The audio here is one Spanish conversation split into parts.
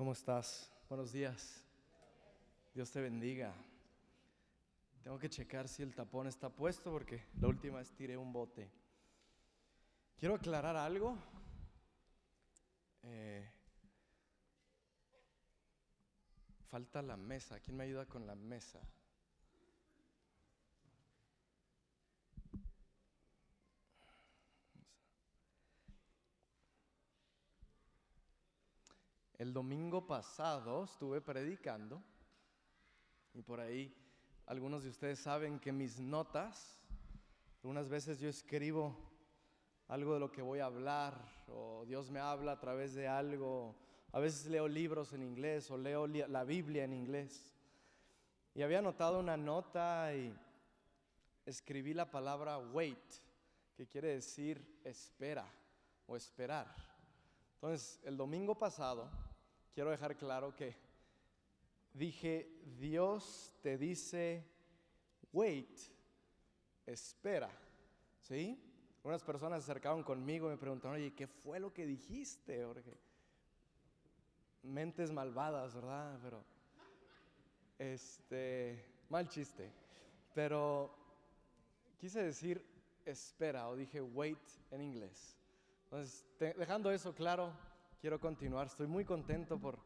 ¿Cómo estás? Buenos días. Dios te bendiga. Tengo que checar si el tapón está puesto porque la última vez tiré un bote. Quiero aclarar algo. Eh, falta la mesa. ¿Quién me ayuda con la mesa? El domingo pasado estuve predicando y por ahí algunos de ustedes saben que mis notas, algunas veces yo escribo algo de lo que voy a hablar o Dios me habla a través de algo, a veces leo libros en inglés o leo la Biblia en inglés. Y había anotado una nota y escribí la palabra wait, que quiere decir espera o esperar. Entonces, el domingo pasado quiero dejar claro que dije, Dios te dice, wait, espera. ¿Sí? Unas personas se acercaron conmigo y me preguntaron, oye, ¿qué fue lo que dijiste, Jorge? Mentes malvadas, ¿verdad? Pero, este, mal chiste. Pero quise decir espera o dije wait en inglés. Entonces, dejando eso claro, quiero continuar. Estoy muy contento por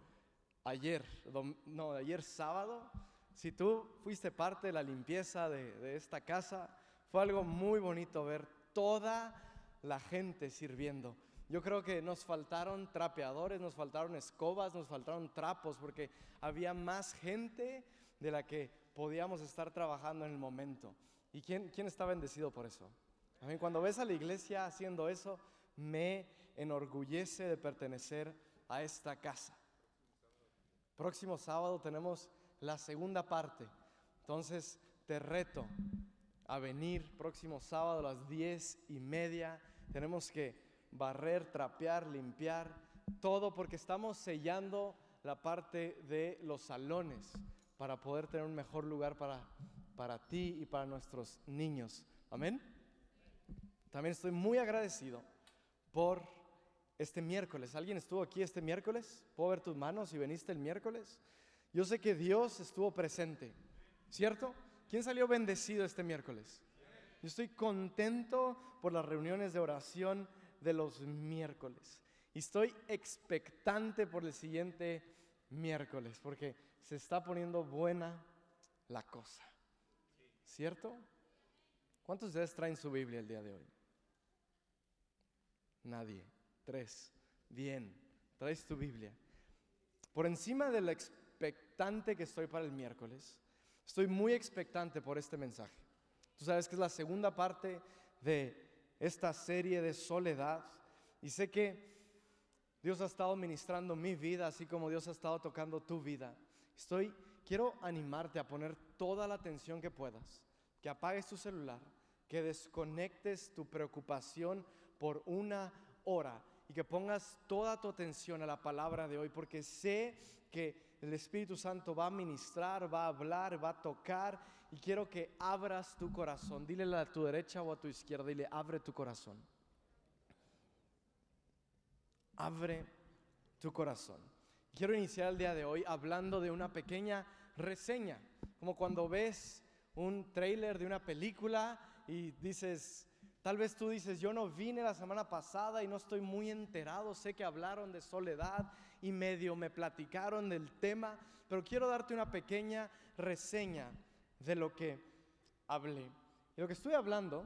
ayer, no, ayer sábado. Si tú fuiste parte de la limpieza de, esta casa, fue algo muy bonito ver toda la gente sirviendo. Yo creo que nos faltaron trapeadores, nos faltaron escobas, nos faltaron trapos, porque había más gente de la que podíamos estar trabajando en el momento. ¿Y quién, quién está bendecido por eso? A mí, cuando ves a la iglesia haciendo eso, me enorgullece de pertenecer a esta casa. Próximo sábado tenemos la segunda parte. Entonces te reto a venir próximo sábado a las diez y media. Tenemos que barrer, trapear, limpiar, todo porque estamos sellando la parte de los salones para poder tener un mejor lugar para, para ti y para nuestros niños. Amén. También estoy muy agradecido por este miércoles. ¿Alguien estuvo aquí este miércoles? ¿Puedo ver tus manos si veniste el miércoles? Yo sé que Dios estuvo presente, ¿cierto? ¿Quién salió bendecido este miércoles? Yo estoy contento por las reuniones de oración de los miércoles. Y estoy expectante por el siguiente miércoles, porque se está poniendo buena la cosa. ¿Cierto? ¿Cuántos de ustedes traen su Biblia el día de hoy? Nadie. Tres. Bien. Traes tu Biblia. Por encima de lo expectante que estoy para el miércoles, estoy muy expectante por este mensaje. Tú sabes que es la segunda parte de esta serie de soledad y sé que Dios ha estado ministrando mi vida así como Dios ha estado tocando tu vida. Estoy quiero animarte a poner toda la atención que puedas, que apagues tu celular, que desconectes tu preocupación por una hora y que pongas toda tu atención a la palabra de hoy, porque sé que el Espíritu Santo va a ministrar, va a hablar, va a tocar, y quiero que abras tu corazón. Dile a tu derecha o a tu izquierda, dile, abre tu corazón. Abre tu corazón. Quiero iniciar el día de hoy hablando de una pequeña reseña, como cuando ves un trailer de una película y dices, Tal vez tú dices, yo no vine la semana pasada y no estoy muy enterado, sé que hablaron de soledad y medio me platicaron del tema, pero quiero darte una pequeña reseña de lo que hablé. Y lo que estoy hablando,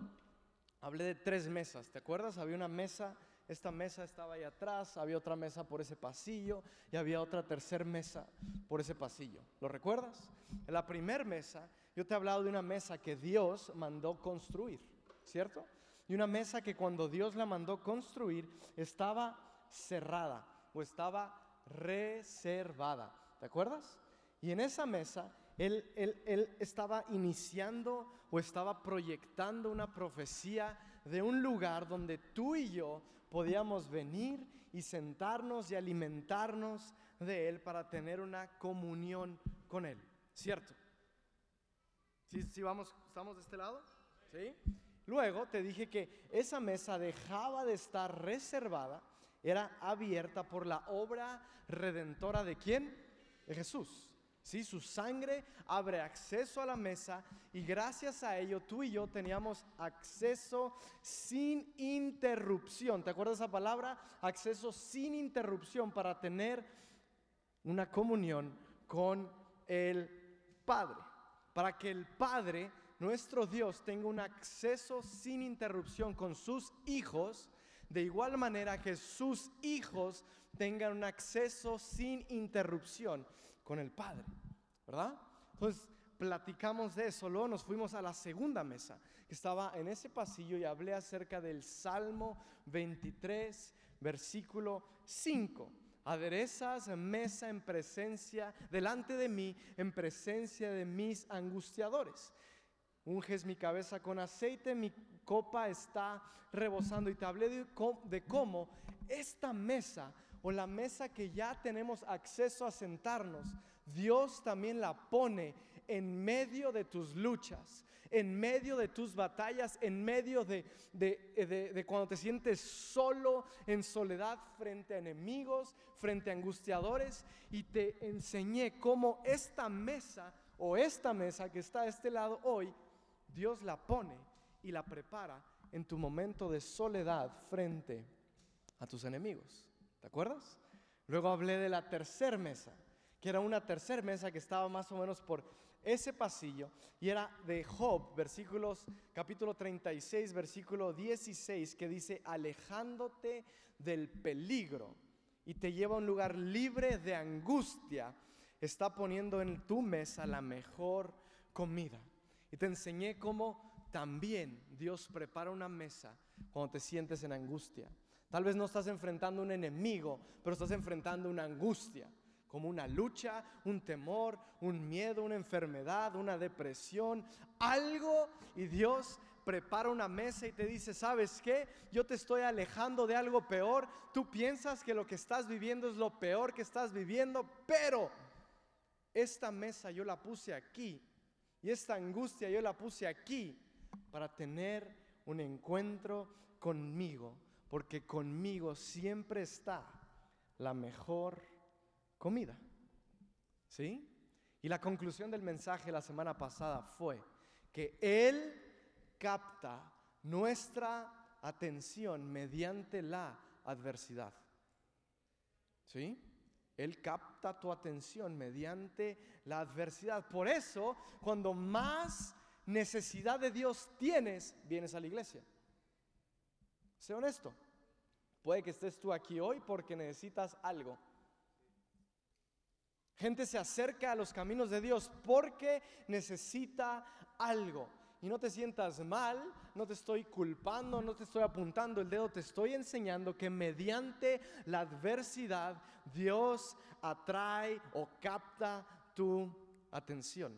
hablé de tres mesas, ¿te acuerdas? Había una mesa, esta mesa estaba ahí atrás, había otra mesa por ese pasillo y había otra tercera mesa por ese pasillo. ¿Lo recuerdas? En la primera mesa, yo te he hablado de una mesa que Dios mandó construir, ¿cierto? Y una mesa que cuando Dios la mandó construir estaba cerrada o estaba reservada. ¿Te acuerdas? Y en esa mesa él, él, estaba iniciando o estaba proyectando una profecía de un lugar donde tú y yo podíamos venir y sentarnos y alimentarnos de Él para tener una comunión con Él. ¿Cierto? ¿Sí, sí vamos, estamos de este lado? ¿Sí? Luego te dije que esa mesa dejaba de estar reservada, era abierta por la obra redentora de quién? De Jesús. ¿Sí? Su sangre abre acceso a la mesa y gracias a ello tú y yo teníamos acceso sin interrupción. ¿Te acuerdas esa palabra? Acceso sin interrupción para tener una comunión con el Padre. Para que el Padre, nuestro Dios, tenga un acceso sin interrupción con sus hijos, de igual manera que sus hijos tengan un acceso sin interrupción con el Padre, ¿verdad? Entonces, platicamos de eso, luego nos fuimos a la segunda mesa, que estaba en ese pasillo y hablé acerca del Salmo 23, versículo 5. Aderezas mesa en presencia, delante de mí, en presencia de mis angustiadores. Unges mi cabeza con aceite, mi copa está rebosando. Y te hablé de, de cómo esta mesa o la mesa que ya tenemos acceso a sentarnos, Dios también la pone en medio de tus luchas, en medio de tus batallas, en medio de, de, cuando te sientes solo, en soledad, frente a enemigos, frente a angustiadores. Y te enseñé cómo esta mesa o esta mesa que está a este lado hoy, Dios la pone y la prepara en tu momento de soledad frente a tus enemigos. ¿Te acuerdas? Luego hablé de la tercera mesa, que era una tercera mesa que estaba más o menos por ese pasillo y era de Job, versículos capítulo 36, versículo 16, que dice, alejándote del peligro y te lleva a un lugar libre de angustia, está poniendo en tu mesa la mejor comida. Y te enseñé cómo también Dios prepara una mesa cuando te sientes en angustia. Tal vez no estás enfrentando un enemigo, pero estás enfrentando una angustia, como una lucha, un temor, un miedo, una enfermedad, una depresión, algo y Dios prepara una mesa y te dice, ¿sabes qué? Yo te estoy alejando de algo peor. Tú piensas que lo que estás viviendo es lo peor que estás viviendo, pero esta mesa yo la puse aquí y esta angustia yo la puse aquí para tener un encuentro conmigo porque conmigo siempre está la mejor comida. ¿Sí? Y la conclusión del mensaje la semana pasada fue que Él capta nuestra atención mediante la adversidad. ¿Sí? Él capta tu atención mediante la adversidad. Por eso, cuando más necesidad de Dios tienes, vienes a la iglesia. Sé honesto. Puede que estés tú aquí hoy porque necesitas algo. Gente se acerca a los caminos de Dios porque necesita algo. Y no te sientas mal, no te estoy culpando, no te estoy apuntando el dedo, te estoy enseñando que mediante la adversidad Dios atrae o capta tu atención.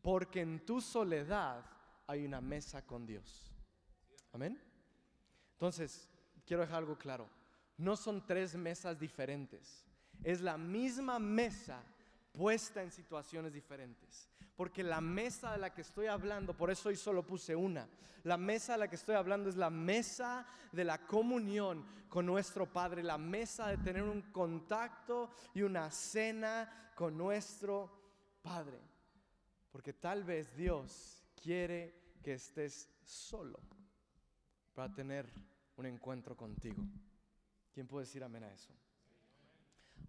Porque en tu soledad hay una mesa con Dios. Amén. Entonces, quiero dejar algo claro. No son tres mesas diferentes. Es la misma mesa puesta en situaciones diferentes. Porque la mesa de la que estoy hablando, por eso hoy solo puse una, la mesa de la que estoy hablando es la mesa de la comunión con nuestro Padre, la mesa de tener un contacto y una cena con nuestro Padre. Porque tal vez Dios quiere que estés solo para tener un encuentro contigo. ¿Quién puede decir amén a eso?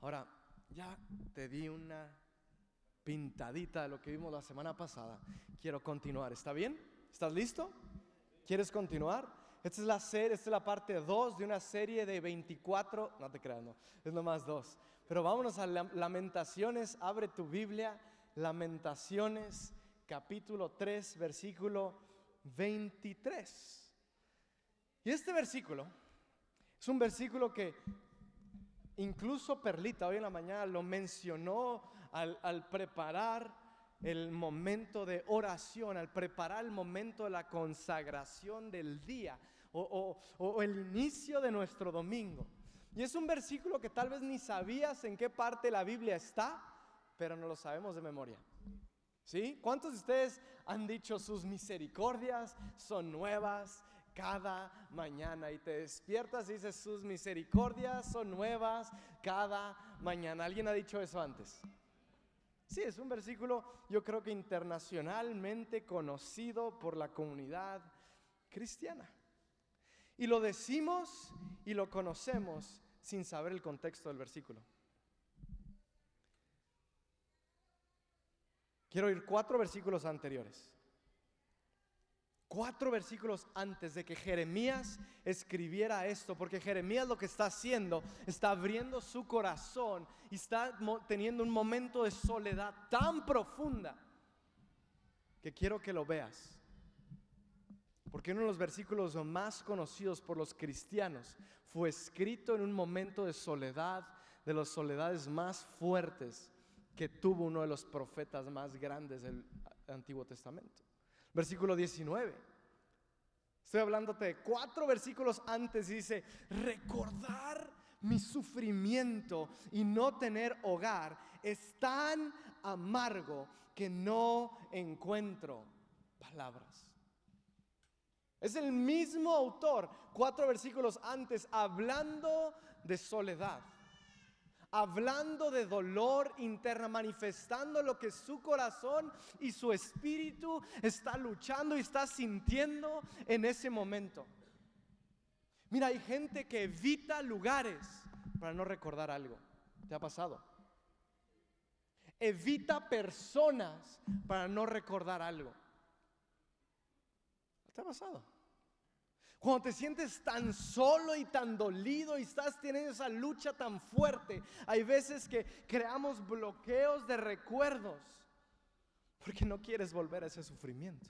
Ahora, ya te di una pintadita de lo que vimos la semana pasada. Quiero continuar. ¿Está bien? ¿Estás listo? ¿Quieres continuar? Esta es la serie, esta es la parte 2 de una serie de 24, no te creas, no, es nomás dos. Pero vámonos a Lamentaciones, abre tu Biblia, Lamentaciones, capítulo 3, versículo 23. Y este versículo es un versículo que incluso Perlita hoy en la mañana lo mencionó al, preparar el momento de oración, al preparar el momento de la consagración del día o, el inicio de nuestro domingo. Y es un versículo que tal vez ni sabías en qué parte la Biblia está, pero no lo sabemos de memoria. ¿Sí? ¿Cuántos de ustedes han dicho sus misericordias son nuevas cada mañana y te despiertas y dices, sus misericordias son nuevas cada mañana. ¿Alguien ha dicho eso antes? Sí, es un versículo yo creo que internacionalmente conocido por la comunidad cristiana. Y lo decimos y lo conocemos sin saber el contexto del versículo. Quiero ir cuatro versículos anteriores. Cuatro versículos antes de que Jeremías escribiera esto, porque Jeremías lo que está haciendo, está abriendo su corazón y está teniendo un momento de soledad tan profunda que quiero que lo veas. Porque uno de los versículos más conocidos por los cristianos fue escrito en un momento de soledad, de las soledades más fuertes que tuvo uno de los profetas más grandes del Antiguo Testamento. Versículo 19. Estoy hablándote de cuatro versículos antes dice, recordar mi sufrimiento y no tener hogar es tan amargo que no encuentro palabras. Es el mismo autor, cuatro versículos antes, hablando de soledad hablando de dolor interna, manifestando lo que su corazón y su espíritu está luchando y está sintiendo en ese momento. Mira, hay gente que evita lugares para no recordar algo. ¿Te ha pasado? Evita personas para no recordar algo. ¿Te ha pasado? Cuando te sientes tan solo y tan dolido y estás teniendo esa lucha tan fuerte, hay veces que creamos bloqueos de recuerdos porque no quieres volver a ese sufrimiento.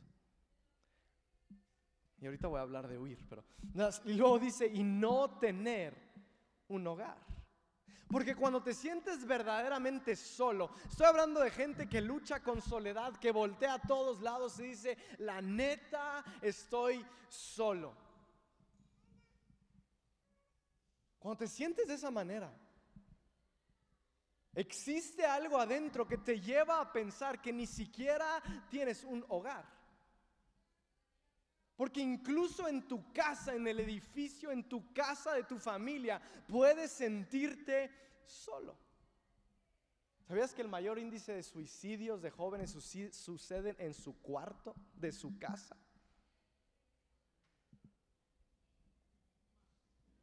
Y ahorita voy a hablar de huir, pero y luego dice y no tener un hogar. Porque cuando te sientes verdaderamente solo, estoy hablando de gente que lucha con soledad, que voltea a todos lados y dice, la neta, estoy solo. Cuando te sientes de esa manera, existe algo adentro que te lleva a pensar que ni siquiera tienes un hogar. Porque incluso en tu casa, en el edificio, en tu casa de tu familia, puedes sentirte solo. ¿Sabías que el mayor índice de suicidios de jóvenes suceden en su cuarto de su casa?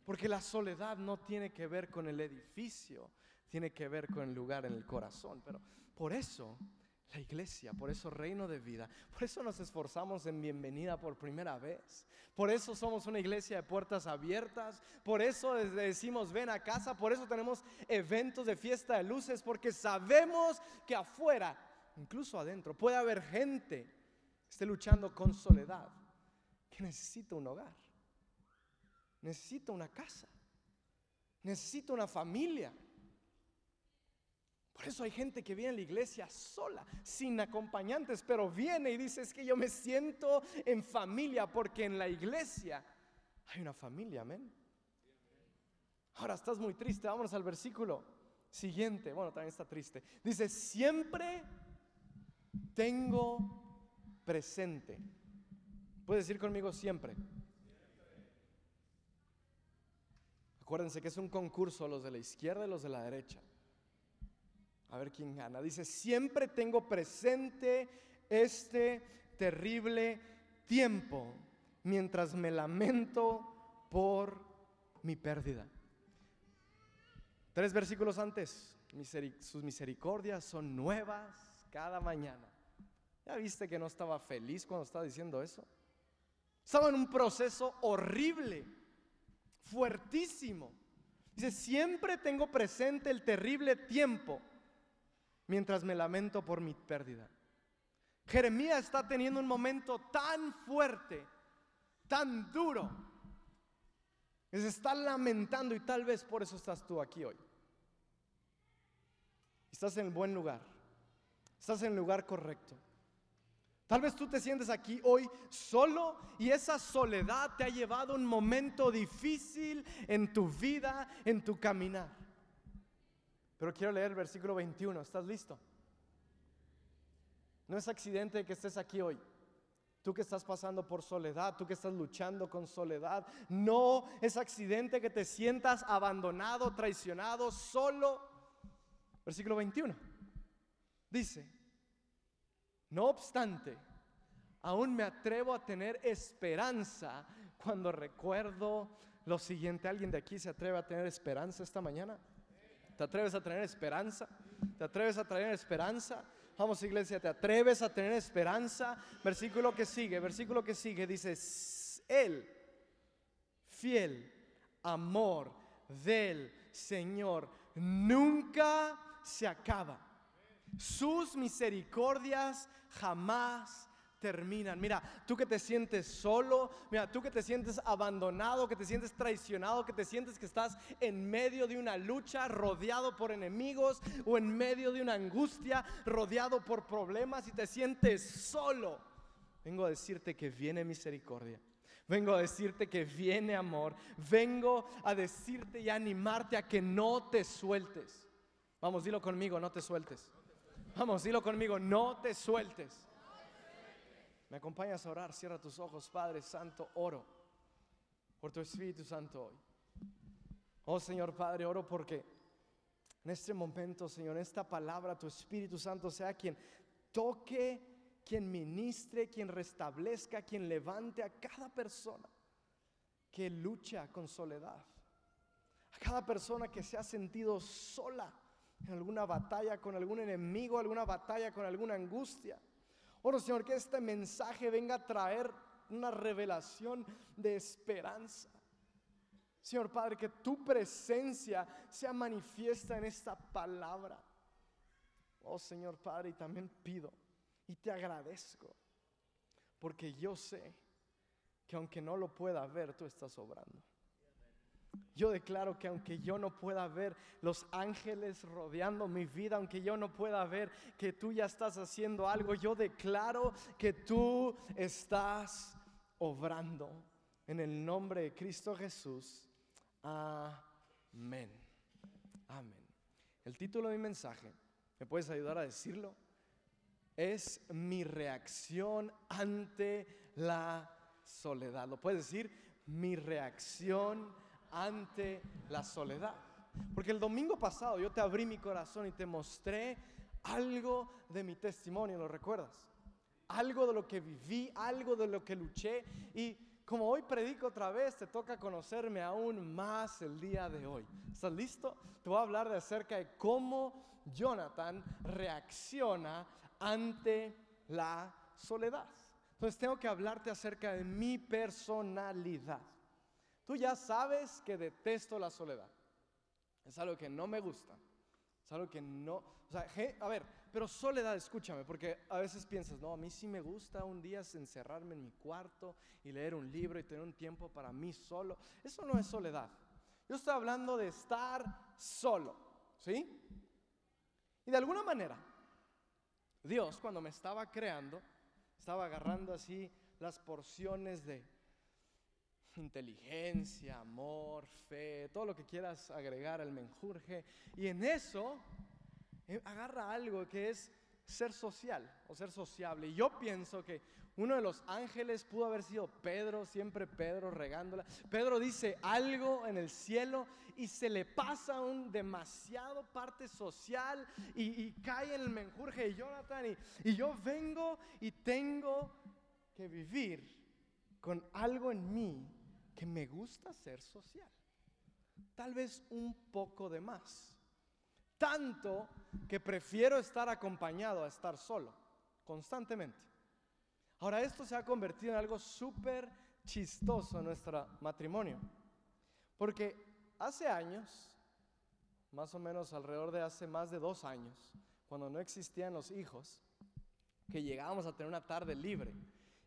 Porque la soledad no tiene que ver con el edificio, tiene que ver con el lugar en el corazón. Pero por eso la iglesia, por eso reino de vida, por eso nos esforzamos en bienvenida por primera vez, por eso somos una iglesia de puertas abiertas, por eso decimos ven a casa, por eso tenemos eventos de fiesta de luces, porque sabemos que afuera, incluso adentro, puede haber gente que esté luchando con soledad, que necesita un hogar. Necesito una casa. Necesito una familia. Por eso hay gente que viene a la iglesia sola, sin acompañantes, pero viene y dice, es que yo me siento en familia, porque en la iglesia hay una familia, amén. Ahora estás muy triste, vámonos al versículo siguiente, bueno, también está triste. Dice, siempre tengo presente. Puedes decir conmigo siempre. Acuérdense que es un concurso, los de la izquierda y los de la derecha. A ver quién gana. Dice, siempre tengo presente este terrible tiempo mientras me lamento por mi pérdida. Tres versículos antes, sus misericordias son nuevas cada mañana. ¿Ya viste que no estaba feliz cuando estaba diciendo eso? Estaba en un proceso horrible fuertísimo. Dice, siempre tengo presente el terrible tiempo mientras me lamento por mi pérdida. Jeremías está teniendo un momento tan fuerte, tan duro, que se está lamentando y tal vez por eso estás tú aquí hoy. Estás en el buen lugar, estás en el lugar correcto. Tal vez tú te sientes aquí hoy solo y esa soledad te ha llevado un momento difícil en tu vida, en tu caminar. Pero quiero leer el versículo 21. ¿Estás listo? No es accidente que estés aquí hoy. tú que estás pasando por soledad, tú que estás luchando con soledad, no es accidente que te sientas abandonado, traicionado, solo. Versículo 21. Dice, no obstante, aún me atrevo a tener esperanza cuando recuerdo lo siguiente. ¿Alguien de aquí se atreve a tener esperanza esta mañana? ¿Te atreves a tener esperanza? ¿Te atreves a tener esperanza? Vamos iglesia, ¿te atreves a tener esperanza? Versículo que sigue, versículo que sigue, dice, Él, fiel, amor del Señor, nunca se acaba. Sus misericordias jamás terminan. Mira, tú que te sientes solo, mira, tú que te sientes abandonado, que te sientes traicionado, que te sientes que estás en medio de una lucha, rodeado por enemigos o en medio de una angustia, rodeado por problemas y te sientes solo. Vengo a decirte que viene misericordia. Vengo a decirte que viene amor. Vengo a decirte y animarte a que no te sueltes. Vamos, dilo conmigo, no te sueltes. Vamos, dilo conmigo, no te sueltes. Me acompañas a orar, cierra tus ojos, Padre Santo, oro por tu Espíritu Santo hoy. Oh Señor Padre, oro porque en este momento, Señor, en esta palabra, tu Espíritu Santo sea quien toque, quien ministre, quien restablezca, quien levante a cada persona que lucha con soledad. A cada persona que se ha sentido sola en alguna batalla con algún enemigo, alguna batalla con alguna angustia. Oro, Señor, que este mensaje venga a traer una revelación de esperanza. Señor Padre, que tu presencia sea manifiesta en esta palabra. Oh Señor Padre, y también pido y te agradezco, porque yo sé que aunque no lo pueda ver, tú estás obrando. Yo declaro que aunque yo no pueda ver los ángeles rodeando mi vida, aunque yo no pueda ver que tú ya estás haciendo algo, yo declaro que tú estás obrando en el nombre de Cristo Jesús. Amén. Amén. El título de mi mensaje, ¿me puedes ayudar a decirlo? Es mi reacción ante la soledad. ¿Lo puedes decir? Mi reacción ante la soledad. Porque el domingo pasado yo te abrí mi corazón y te mostré algo de mi testimonio, ¿lo recuerdas? Algo de lo que viví, algo de lo que luché y como hoy predico otra vez, te toca conocerme aún más el día de hoy. ¿Estás listo? Te voy a hablar de acerca de cómo Jonathan reacciona ante la soledad. Entonces tengo que hablarte acerca de mi personalidad. Tú ya sabes que detesto la soledad. Es algo que no me gusta. Es algo que no... O sea, a ver, pero soledad, escúchame, porque a veces piensas, no, a mí sí me gusta un día encerrarme en mi cuarto y leer un libro y tener un tiempo para mí solo. Eso no es soledad. Yo estoy hablando de estar solo, ¿sí? Y de alguna manera, Dios cuando me estaba creando, estaba agarrando así las porciones de inteligencia, amor, fe, todo lo que quieras agregar al menjurje. Y en eso eh, agarra algo que es ser social o ser sociable. Y yo pienso que uno de los ángeles pudo haber sido Pedro, siempre Pedro regándola. Pedro dice algo en el cielo y se le pasa un demasiado parte social y, cae en el menjurje de Jonathan. Y, y yo vengo y tengo que vivir con algo en mí que me gusta ser social. Tal vez un poco de más. Tanto que prefiero estar acompañado a estar solo, constantemente. Ahora, esto se ha convertido en algo súper chistoso en nuestro matrimonio. Porque hace años, más o menos alrededor de hace más de dos años, cuando no existían los hijos, que llegábamos a tener una tarde libre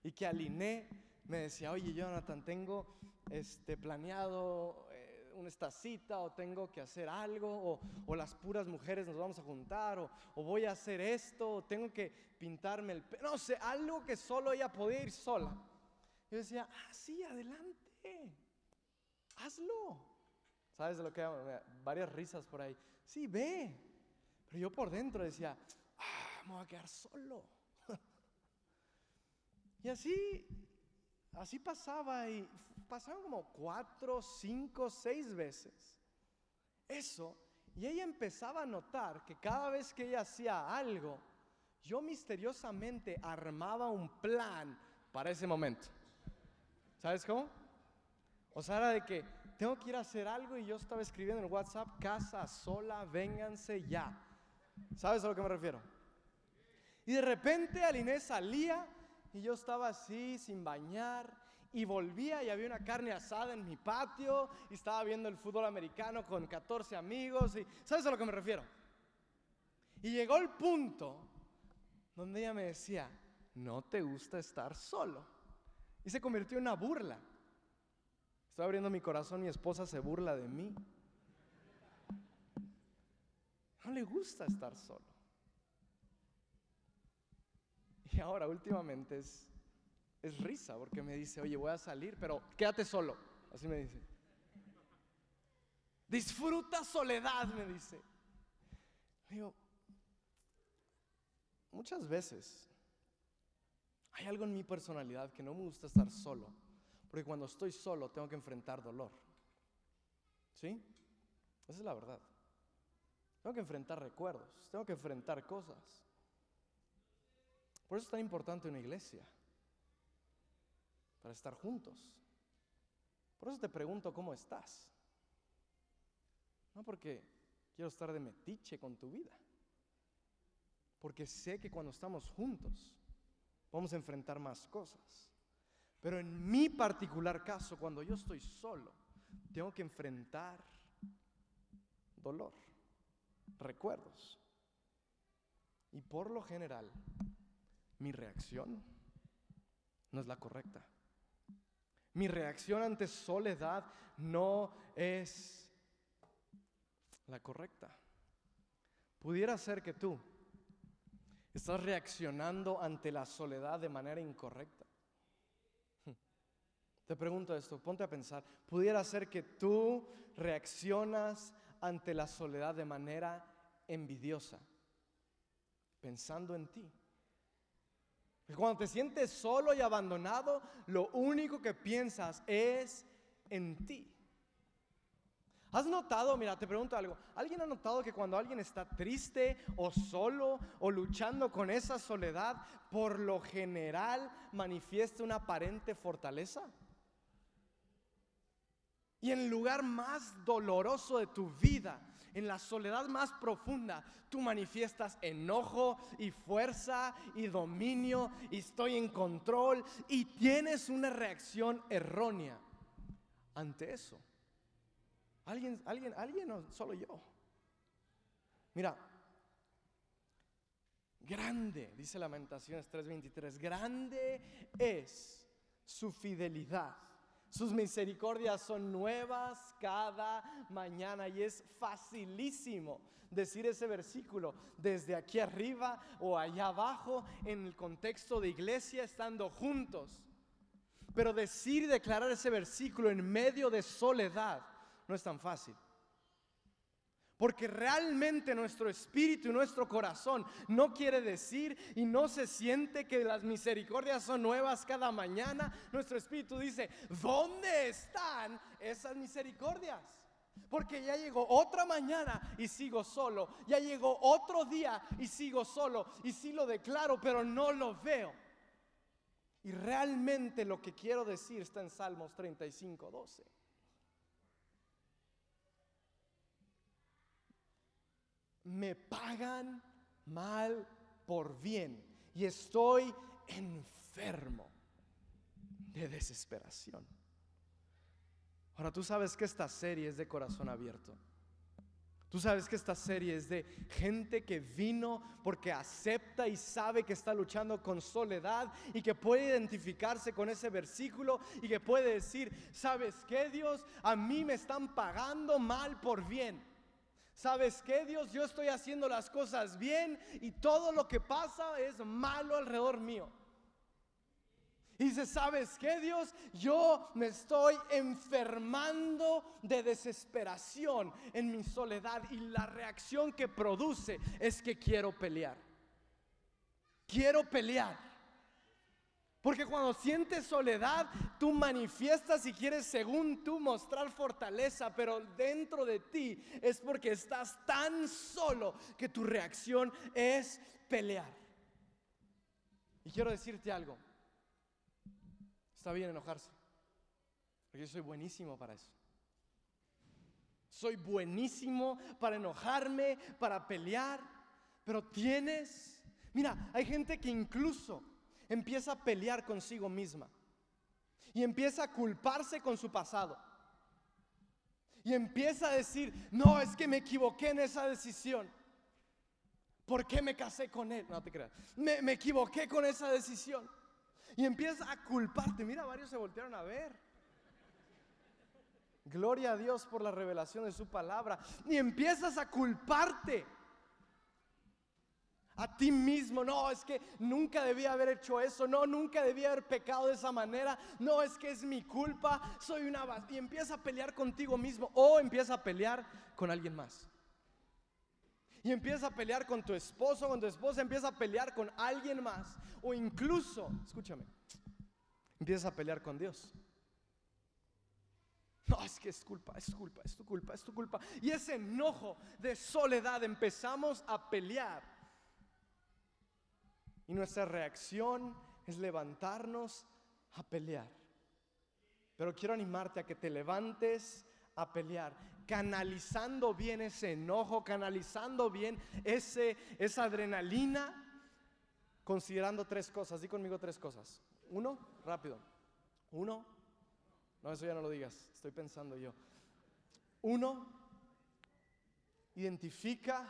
y que Aliné me decía, oye Jonathan, tengo este, planeado eh, una cita o tengo que hacer algo o, las puras mujeres nos vamos a juntar o, voy a hacer esto o tengo que pintarme el pelo, no sé, algo que solo ella podía ir sola. Yo decía, ah, sí, adelante, hazlo. ¿Sabes de lo que Varias risas por ahí. Sí, ve. Pero yo por dentro decía, ah, me voy a quedar solo. Y así, así pasaba y pasaron como cuatro, cinco, seis veces. Eso, y ella empezaba a notar que cada vez que ella hacía algo, yo misteriosamente armaba un plan para ese momento. ¿Sabes cómo? O sea, era de que tengo que ir a hacer algo y yo estaba escribiendo en WhatsApp, casa sola, vénganse ya. ¿Sabes a lo que me refiero? Y de repente Aline salía y yo estaba así, sin bañar, y volvía y había una carne asada en mi patio y estaba viendo el fútbol americano con 14 amigos. Y, ¿Sabes a lo que me refiero? Y llegó el punto donde ella me decía, no te gusta estar solo. Y se convirtió en una burla. Estoy abriendo mi corazón, mi esposa se burla de mí. No le gusta estar solo. Y ahora últimamente es, es risa porque me dice, oye, voy a salir, pero quédate solo. Así me dice. Disfruta soledad, me dice. digo, muchas veces hay algo en mi personalidad que no me gusta estar solo, porque cuando estoy solo tengo que enfrentar dolor. ¿Sí? Esa es la verdad. Tengo que enfrentar recuerdos, tengo que enfrentar cosas. Por eso es tan importante una iglesia, para estar juntos. Por eso te pregunto cómo estás. No porque quiero estar de metiche con tu vida, porque sé que cuando estamos juntos vamos a enfrentar más cosas. Pero en mi particular caso, cuando yo estoy solo, tengo que enfrentar dolor, recuerdos. Y por lo general, mi reacción no es la correcta. Mi reacción ante soledad no es la correcta. Pudiera ser que tú estás reaccionando ante la soledad de manera incorrecta. Te pregunto esto, ponte a pensar, pudiera ser que tú reaccionas ante la soledad de manera envidiosa, pensando en ti. Cuando te sientes solo y abandonado, lo único que piensas es en ti. ¿Has notado, mira, te pregunto algo, ¿alguien ha notado que cuando alguien está triste o solo o luchando con esa soledad, por lo general manifiesta una aparente fortaleza? Y en el lugar más doloroso de tu vida, en la soledad más profunda, tú manifiestas enojo y fuerza y dominio y estoy en control y tienes una reacción errónea ante eso. Alguien, alguien, alguien o solo yo. Mira, grande, dice Lamentaciones 3:23, grande es su fidelidad sus misericordias son nuevas cada mañana y es facilísimo decir ese versículo desde aquí arriba o allá abajo en el contexto de iglesia estando juntos. Pero decir y declarar ese versículo en medio de soledad no es tan fácil. Porque realmente nuestro espíritu y nuestro corazón no quiere decir y no se siente que las misericordias son nuevas cada mañana. Nuestro espíritu dice, ¿dónde están esas misericordias? Porque ya llegó otra mañana y sigo solo. Ya llegó otro día y sigo solo. Y sí lo declaro, pero no lo veo. Y realmente lo que quiero decir está en Salmos 35, 12. Me pagan mal por bien y estoy enfermo de desesperación. Ahora tú sabes que esta serie es de corazón abierto. Tú sabes que esta serie es de gente que vino porque acepta y sabe que está luchando con soledad y que puede identificarse con ese versículo y que puede decir, ¿sabes qué Dios? A mí me están pagando mal por bien. ¿Sabes qué, Dios? Yo estoy haciendo las cosas bien y todo lo que pasa es malo alrededor mío. Y dice, ¿sabes qué, Dios? Yo me estoy enfermando de desesperación en mi soledad y la reacción que produce es que quiero pelear. Quiero pelear. Porque cuando sientes soledad, tú manifiestas y quieres según tú mostrar fortaleza, pero dentro de ti es porque estás tan solo que tu reacción es pelear. Y quiero decirte algo. Está bien enojarse, porque yo soy buenísimo para eso. Soy buenísimo para enojarme, para pelear, pero tienes, mira, hay gente que incluso empieza a pelear consigo misma y empieza a culparse con su pasado. Y empieza a decir, no, es que me equivoqué en esa decisión. ¿Por qué me casé con él? No te creas. Me, me equivoqué con esa decisión. Y empieza a culparte. Mira, varios se voltearon a ver. Gloria a Dios por la revelación de su palabra. Y empiezas a culparte a ti mismo. No, es que nunca debía haber hecho eso. No, nunca debía haber pecado de esa manera. No, es que es mi culpa. Soy una... Y empieza a pelear contigo mismo o empieza a pelear con alguien más. Y empieza a pelear con tu esposo, con tu esposa, empieza a pelear con alguien más. O incluso, escúchame, empieza a pelear con Dios. No, es que es culpa, es culpa, es tu culpa, es tu culpa. Y ese enojo de soledad empezamos a pelear y nuestra reacción es levantarnos a pelear. Pero quiero animarte a que te levantes a pelear, canalizando bien ese enojo, canalizando bien ese, esa adrenalina, considerando tres cosas. Di conmigo tres cosas. Uno, rápido. Uno, no, eso ya no lo digas, estoy pensando yo. Uno, identifica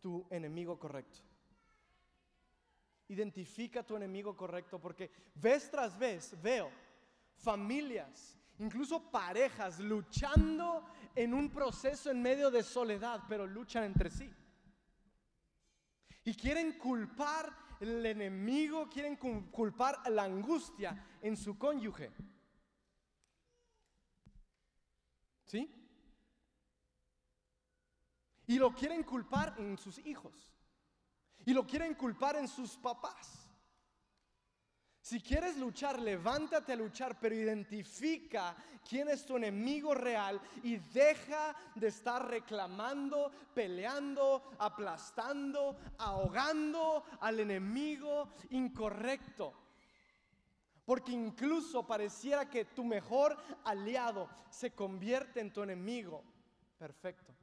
tu enemigo correcto. Identifica tu enemigo correcto porque vez tras vez veo familias, incluso parejas luchando en un proceso en medio de soledad, pero luchan entre sí. Y quieren culpar el enemigo, quieren culpar la angustia en su cónyuge. ¿Sí? Y lo quieren culpar en sus hijos. Y lo quieren culpar en sus papás. Si quieres luchar, levántate a luchar, pero identifica quién es tu enemigo real y deja de estar reclamando, peleando, aplastando, ahogando al enemigo incorrecto. Porque incluso pareciera que tu mejor aliado se convierte en tu enemigo perfecto.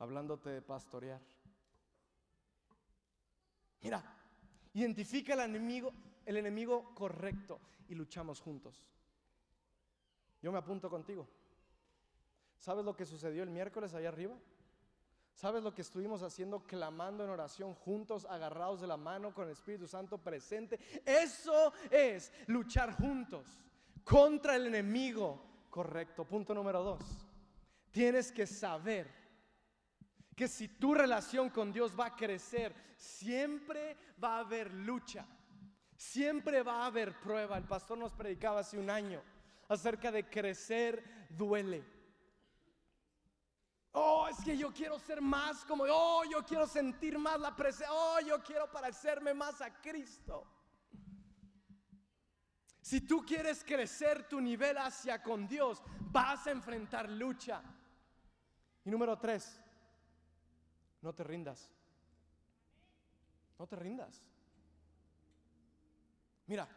Hablándote de pastorear. Mira, identifica el enemigo, el enemigo correcto y luchamos juntos. Yo me apunto contigo. ¿Sabes lo que sucedió el miércoles allá arriba? ¿Sabes lo que estuvimos haciendo clamando en oración juntos, agarrados de la mano con el Espíritu Santo presente? Eso es luchar juntos contra el enemigo correcto. Punto número dos. Tienes que saber que si tu relación con Dios va a crecer, siempre va a haber lucha, siempre va a haber prueba. El pastor nos predicaba hace un año acerca de crecer duele. Oh, es que yo quiero ser más como, oh, yo quiero sentir más la presencia, oh, yo quiero parecerme más a Cristo. Si tú quieres crecer tu nivel hacia con Dios, vas a enfrentar lucha. Y número tres, no te rindas. No te rindas. Mira,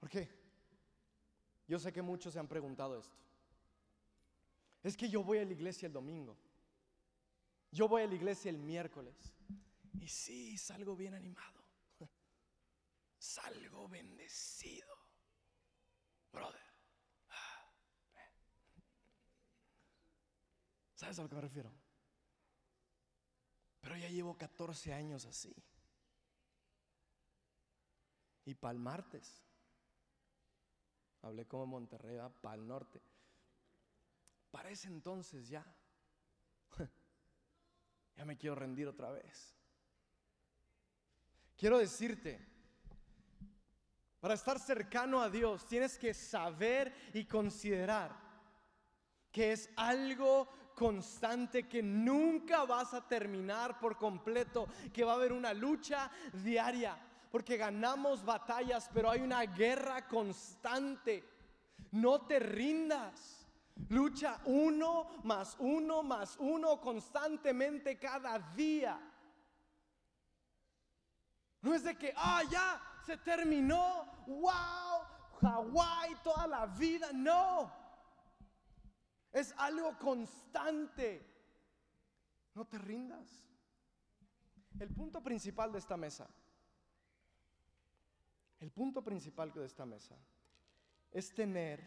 ¿por qué? Yo sé que muchos se han preguntado esto. Es que yo voy a la iglesia el domingo. Yo voy a la iglesia el miércoles. Y sí, salgo bien animado. Salgo bendecido. Brother. ¿Sabes a lo que me refiero? Pero ya llevo 14 años así. Y para el martes, hablé como Monterrey, para el norte. Para ese entonces ya, ya me quiero rendir otra vez. Quiero decirte, para estar cercano a Dios tienes que saber y considerar que es algo constante que nunca vas a terminar por completo, que va a haber una lucha diaria, porque ganamos batallas, pero hay una guerra constante. No te rindas. Lucha uno más uno más uno constantemente cada día. No es de que, ah, ya, se terminó, wow, Hawái toda la vida. No, es algo constante. No te rindas. El punto principal de esta mesa, el punto principal de esta mesa es tener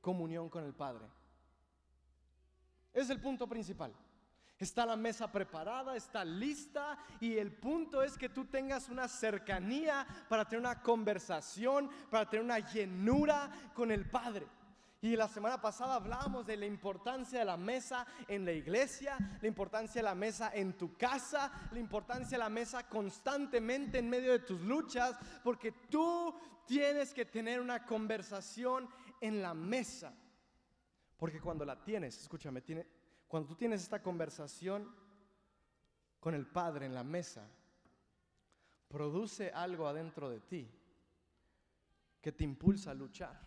comunión con el Padre. Es el punto principal. Está la mesa preparada, está lista y el punto es que tú tengas una cercanía para tener una conversación, para tener una llenura con el Padre. Y la semana pasada hablábamos de la importancia de la mesa en la iglesia, la importancia de la mesa en tu casa, la importancia de la mesa constantemente en medio de tus luchas, porque tú tienes que tener una conversación en la mesa. Porque cuando la tienes, escúchame, cuando tú tienes esta conversación con el Padre en la mesa, produce algo adentro de ti que te impulsa a luchar.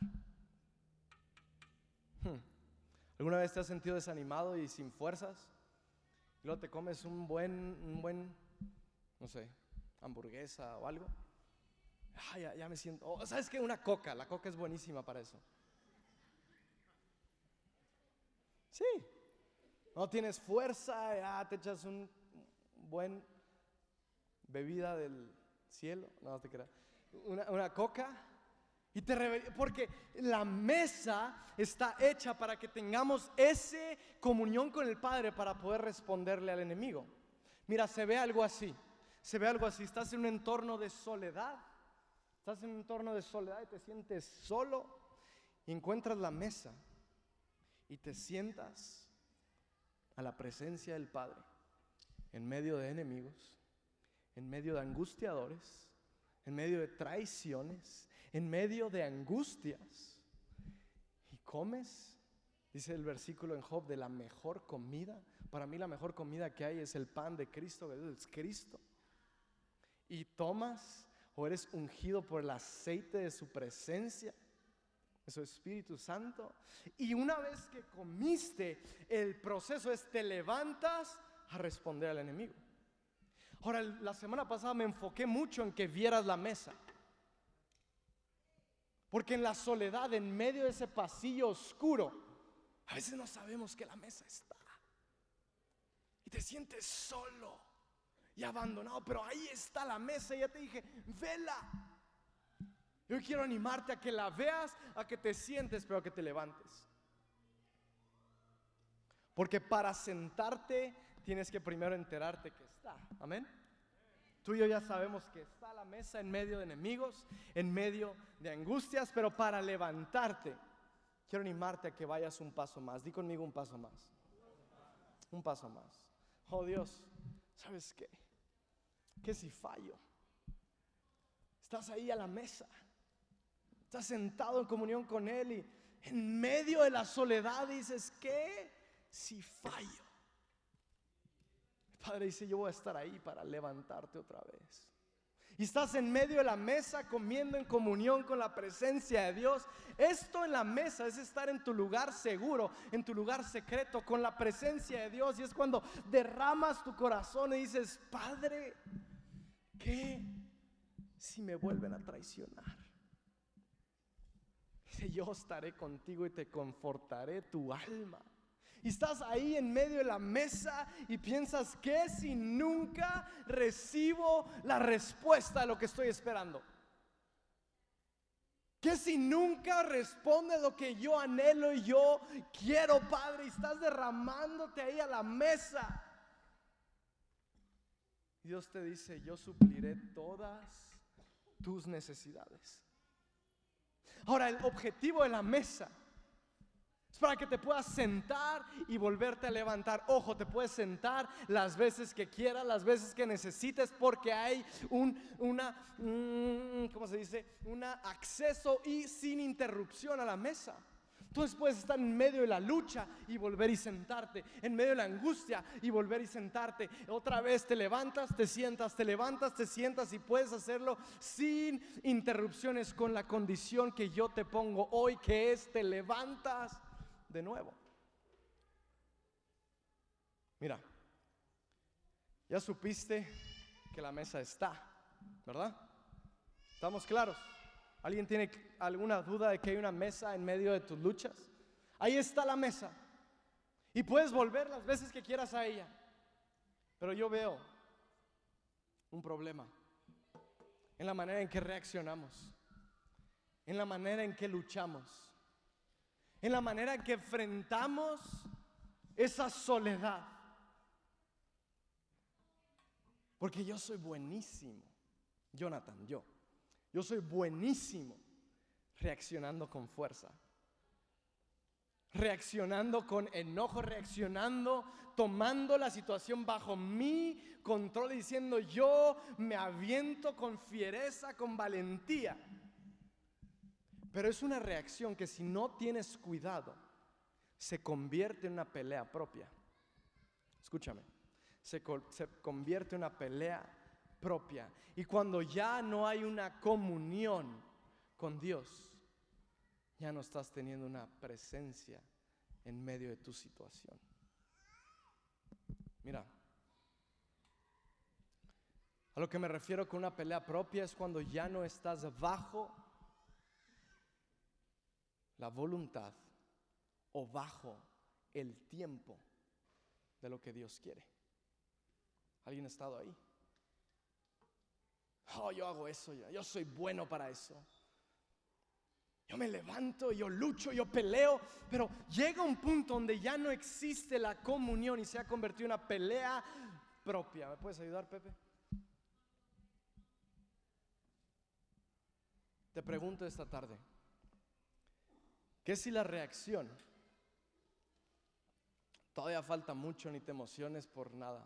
¿Alguna vez te has sentido desanimado y sin fuerzas? Y luego te comes un buen, un buen, no sé, hamburguesa o algo. Ah, ya, me siento. Oh, ¿Sabes qué? Una coca. La coca es buenísima para eso. Sí. No tienes fuerza, ya te echas un buen bebida del cielo. No, te creas. Una, una coca y te porque la mesa está hecha para que tengamos esa comunión con el Padre para poder responderle al enemigo. Mira, se ve algo así. Se ve algo así. Estás en un entorno de soledad. Estás en un entorno de soledad y te sientes solo. Y encuentras la mesa y te sientas a la presencia del Padre en medio de enemigos, en medio de angustiadores, en medio de traiciones, en medio de angustias y comes, dice el versículo en Job, de la mejor comida. Para mí la mejor comida que hay es el pan de Cristo, es Cristo. Y tomas o eres ungido por el aceite de su presencia, es su Espíritu Santo. Y una vez que comiste, el proceso es te levantas a responder al enemigo. Ahora, la semana pasada me enfoqué mucho en que vieras la mesa. Porque en la soledad, en medio de ese pasillo oscuro, a veces no sabemos que la mesa está. Y te sientes solo y abandonado, pero ahí está la mesa. Y ya te dije, vela. Yo quiero animarte a que la veas, a que te sientes, pero a que te levantes. Porque para sentarte tienes que primero enterarte que está. Amén. Tú y yo ya sabemos que está la mesa en medio de enemigos, en medio de angustias, pero para levantarte, quiero animarte a que vayas un paso más. Di conmigo un paso más. Un paso más. Oh Dios, ¿sabes qué? Que si fallo, estás ahí a la mesa, estás sentado en comunión con Él y en medio de la soledad dices, ¿qué? Si fallo. Padre dice, yo voy a estar ahí para levantarte otra vez. Y estás en medio de la mesa comiendo en comunión con la presencia de Dios. Esto en la mesa es estar en tu lugar seguro, en tu lugar secreto, con la presencia de Dios. Y es cuando derramas tu corazón y dices, Padre, ¿qué si me vuelven a traicionar? Dice, yo estaré contigo y te confortaré tu alma. Y estás ahí en medio de la mesa y piensas que si nunca recibo la respuesta a lo que estoy esperando. Que si nunca responde lo que yo anhelo y yo quiero, Padre, y estás derramándote ahí a la mesa. Dios te dice, yo supliré todas tus necesidades. Ahora, el objetivo de la mesa es para que te puedas sentar y volverte a levantar. Ojo, te puedes sentar las veces que quieras, las veces que necesites, porque hay un una, mm, ¿cómo se dice? Un acceso y sin interrupción a la mesa. Entonces puedes estar en medio de la lucha y volver y sentarte, en medio de la angustia y volver y sentarte. Otra vez te levantas, te sientas, te levantas, te sientas y puedes hacerlo sin interrupciones con la condición que yo te pongo hoy, que es te levantas de nuevo. Mira, ya supiste que la mesa está, ¿verdad? ¿Estamos claros? ¿Alguien tiene alguna duda de que hay una mesa en medio de tus luchas? Ahí está la mesa. Y puedes volver las veces que quieras a ella. Pero yo veo un problema en la manera en que reaccionamos, en la manera en que luchamos, en la manera que enfrentamos esa soledad. Porque yo soy buenísimo, Jonathan, yo. Yo soy buenísimo reaccionando con fuerza. Reaccionando con enojo, reaccionando, tomando la situación bajo mi control, diciendo yo me aviento con fiereza, con valentía. Pero es una reacción que si no tienes cuidado, se convierte en una pelea propia. Escúchame, se, convierte en una pelea propia. Y cuando ya no hay una comunión con Dios, ya no estás teniendo una presencia en medio de tu situación. Mira, a lo que me refiero con una pelea propia es cuando ya no estás bajo la voluntad o bajo el tiempo de lo que Dios quiere. ¿Alguien ha estado ahí? Oh, yo hago eso, yo, yo soy bueno para eso. Yo me levanto, yo lucho, yo peleo, pero llega un punto donde ya no existe la comunión y se ha convertido en una pelea propia. ¿Me puedes ayudar, Pepe? Te pregunto esta tarde, ¿qué si la reacción? Todavía falta mucho, ni te emociones por nada.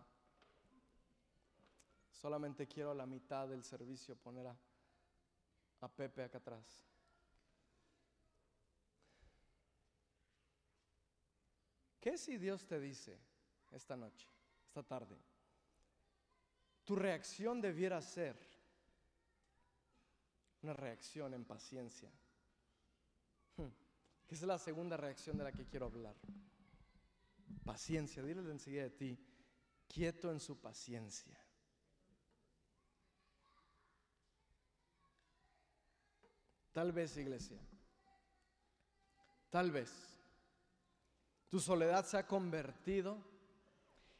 Solamente quiero la mitad del servicio poner a, a Pepe acá atrás. ¿Qué si Dios te dice esta noche, esta tarde? Tu reacción debiera ser una reacción en paciencia. Esa es la segunda reacción de la que quiero hablar. Paciencia, dile enseguida de ti, quieto en su paciencia. Tal vez, iglesia, tal vez tu soledad se ha convertido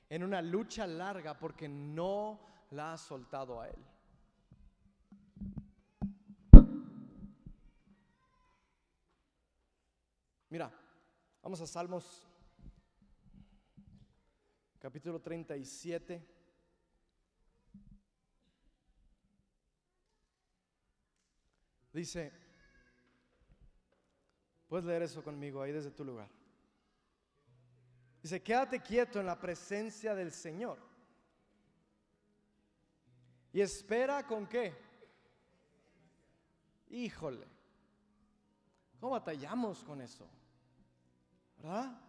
en una lucha larga porque no la has soltado a Él. Mira, vamos a Salmos capítulo 37. Dice, Puedes leer eso conmigo ahí desde tu lugar. Dice, quédate quieto en la presencia del Señor. Y espera con qué. Híjole, ¿cómo batallamos con eso? ¿Verdad?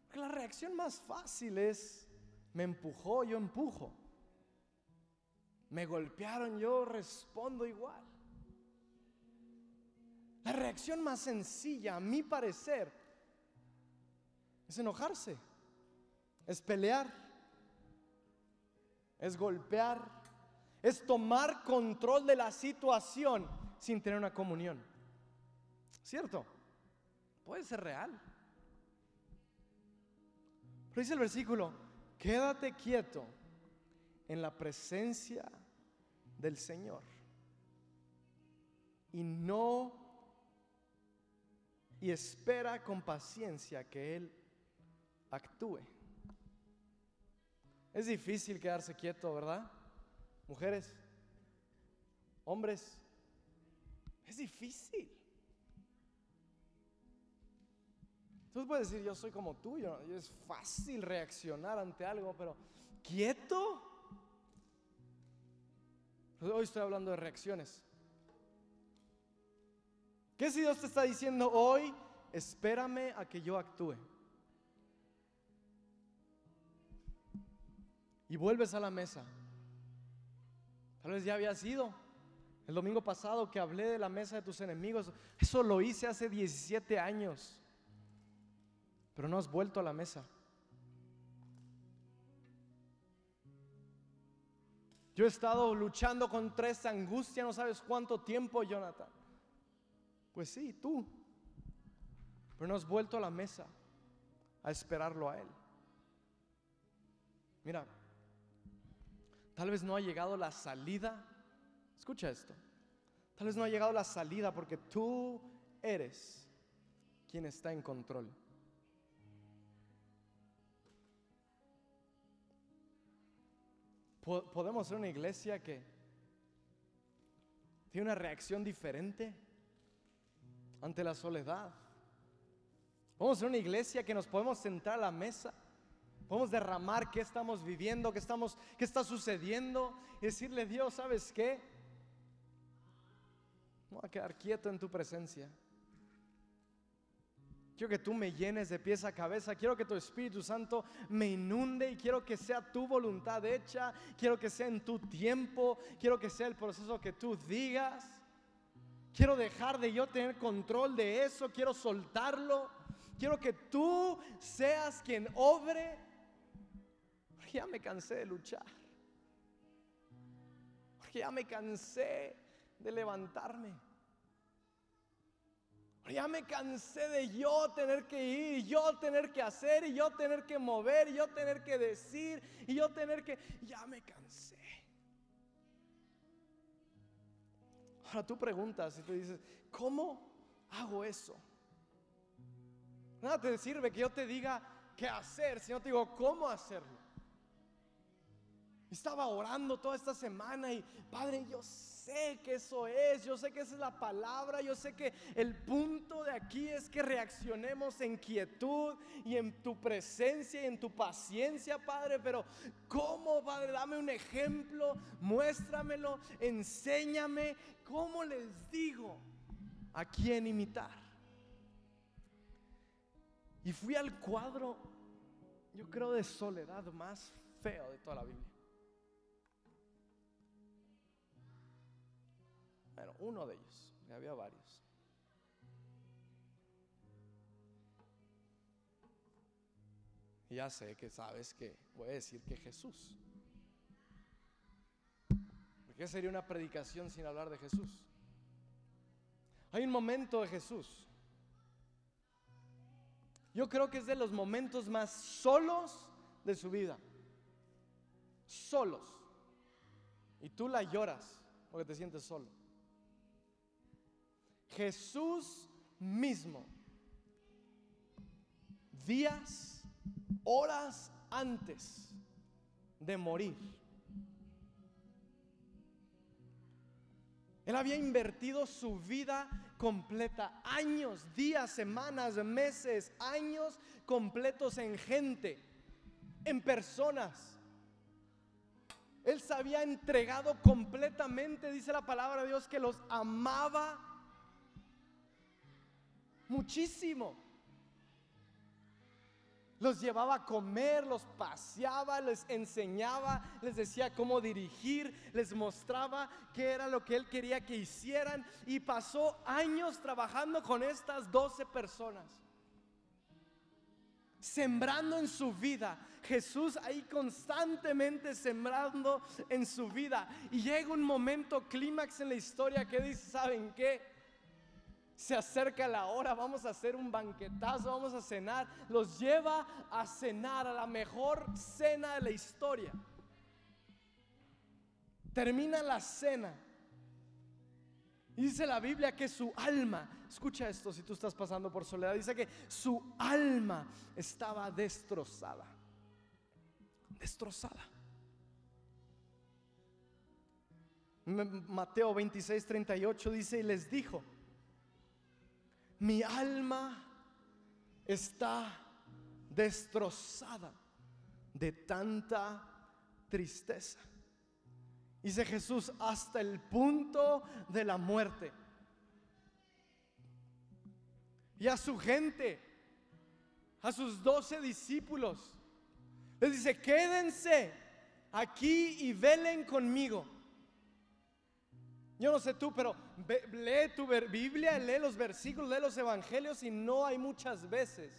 Porque la reacción más fácil es, me empujó, yo empujo. Me golpearon, yo respondo igual. La reacción más sencilla, a mi parecer, es enojarse, es pelear, es golpear, es tomar control de la situación sin tener una comunión. ¿Cierto? Puede ser real. Pero dice el versículo, quédate quieto en la presencia del Señor y no y espera con paciencia que Él actúe. Es difícil quedarse quieto, ¿verdad? Mujeres, hombres, es difícil. Tú puedes decir, yo soy como tú, es fácil reaccionar ante algo, pero quieto. Hoy estoy hablando de reacciones. ¿Qué si Dios te está diciendo hoy, espérame a que yo actúe? Y vuelves a la mesa. Tal vez ya había sido. El domingo pasado que hablé de la mesa de tus enemigos, eso lo hice hace 17 años. Pero no has vuelto a la mesa. Yo he estado luchando contra esta angustia, no sabes cuánto tiempo, Jonathan. Pues sí, tú. Pero no has vuelto a la mesa a esperarlo a Él. Mira, tal vez no ha llegado la salida. Escucha esto. Tal vez no ha llegado la salida porque tú eres quien está en control. Podemos ser una iglesia que tiene una reacción diferente ante la soledad. Podemos ser una iglesia que nos podemos sentar a la mesa, podemos derramar qué estamos viviendo, qué, estamos, qué está sucediendo y decirle, Dios, ¿sabes qué? Voy a quedar quieto en tu presencia. Quiero que tú me llenes de pies a cabeza. Quiero que tu Espíritu Santo me inunde y quiero que sea tu voluntad hecha. Quiero que sea en tu tiempo. Quiero que sea el proceso que tú digas. Quiero dejar de yo tener control de eso. Quiero soltarlo. Quiero que tú seas quien obre. Ya me cansé de luchar. Porque ya me cansé de levantarme. Ya me cansé de yo tener que ir, yo tener que hacer, y yo tener que mover, y yo tener que decir, y yo tener que... Ya me cansé. Ahora tú preguntas y tú dices, ¿cómo hago eso? Nada te sirve que yo te diga qué hacer, si no te digo cómo hacerlo. Estaba orando toda esta semana y Padre, yo sé que eso es, yo sé que esa es la palabra, yo sé que el punto de aquí es que reaccionemos en quietud y en tu presencia y en tu paciencia, Padre, pero ¿cómo, Padre? Dame un ejemplo, muéstramelo, enséñame, ¿cómo les digo a quién imitar? Y fui al cuadro, yo creo, de soledad más feo de toda la Biblia. Uno de ellos, había varios. Ya sé que sabes que voy a decir que Jesús. ¿Qué sería una predicación sin hablar de Jesús? Hay un momento de Jesús. Yo creo que es de los momentos más solos de su vida. Solos. Y tú la lloras porque te sientes solo. Jesús mismo, días, horas antes de morir, Él había invertido su vida completa, años, días, semanas, meses, años completos en gente, en personas. Él se había entregado completamente, dice la palabra de Dios, que los amaba muchísimo. Los llevaba a comer, los paseaba, les enseñaba, les decía cómo dirigir, les mostraba qué era lo que él quería que hicieran y pasó años trabajando con estas 12 personas. Sembrando en su vida. Jesús ahí constantemente sembrando en su vida. Y llega un momento clímax en la historia que dice, ¿saben qué? Se acerca la hora, vamos a hacer un banquetazo, vamos a cenar. Los lleva a cenar a la mejor cena de la historia. Termina la cena. Dice la Biblia que su alma, escucha esto si tú estás pasando por soledad, dice que su alma estaba destrozada. Destrozada. Mateo 26, 38 dice y les dijo, mi alma está destrozada de tanta tristeza. Dice Jesús, hasta el punto de la muerte. y a su gente, a sus doce discípulos. Les dice, quédense aquí y velen conmigo. Yo no sé tú, pero lee tu Biblia, lee los versículos, lee los evangelios y no hay muchas veces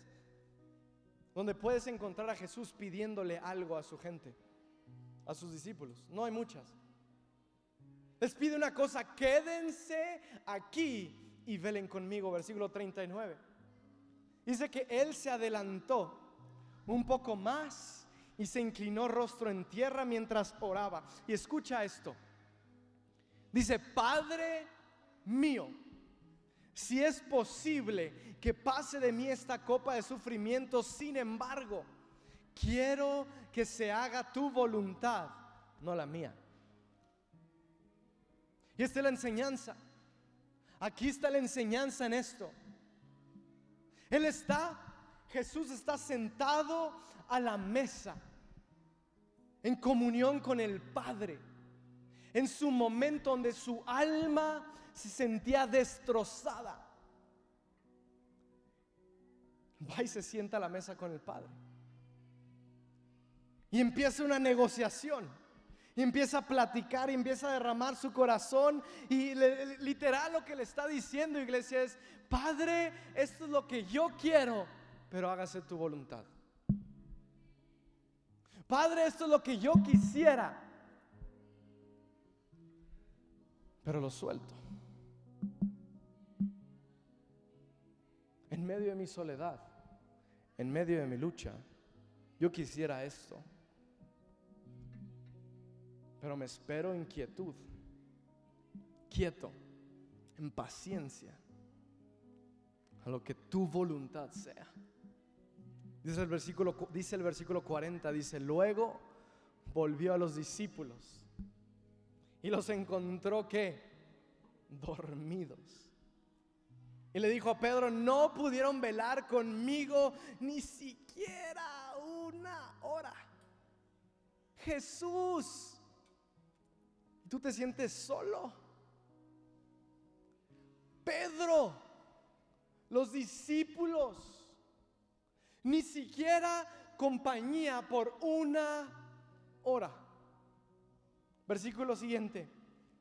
donde puedes encontrar a Jesús pidiéndole algo a su gente, a sus discípulos. No hay muchas. Les pide una cosa, quédense aquí y velen conmigo, versículo 39. Dice que él se adelantó un poco más y se inclinó rostro en tierra mientras oraba. Y escucha esto. Dice, Padre mío, si es posible que pase de mí esta copa de sufrimiento, sin embargo, quiero que se haga tu voluntad, no la mía. Y esta es la enseñanza. Aquí está la enseñanza en esto. Él está, Jesús está sentado a la mesa en comunión con el Padre. En su momento donde su alma se sentía destrozada. Va y se sienta a la mesa con el Padre. Y empieza una negociación. Y empieza a platicar y empieza a derramar su corazón. Y literal lo que le está diciendo, iglesia, es, Padre, esto es lo que yo quiero, pero hágase tu voluntad. Padre, esto es lo que yo quisiera, pero lo suelto. En medio de mi soledad, en medio de mi lucha, yo quisiera esto pero me espero en quietud, quieto, en paciencia, a lo que tu voluntad sea. Dice el versículo, dice el versículo 40, dice, luego volvió a los discípulos y los encontró que dormidos. Y le dijo a Pedro, no pudieron velar conmigo ni siquiera una hora. Jesús tú te sientes solo. Pedro, los discípulos, ni siquiera compañía por una hora. Versículo siguiente.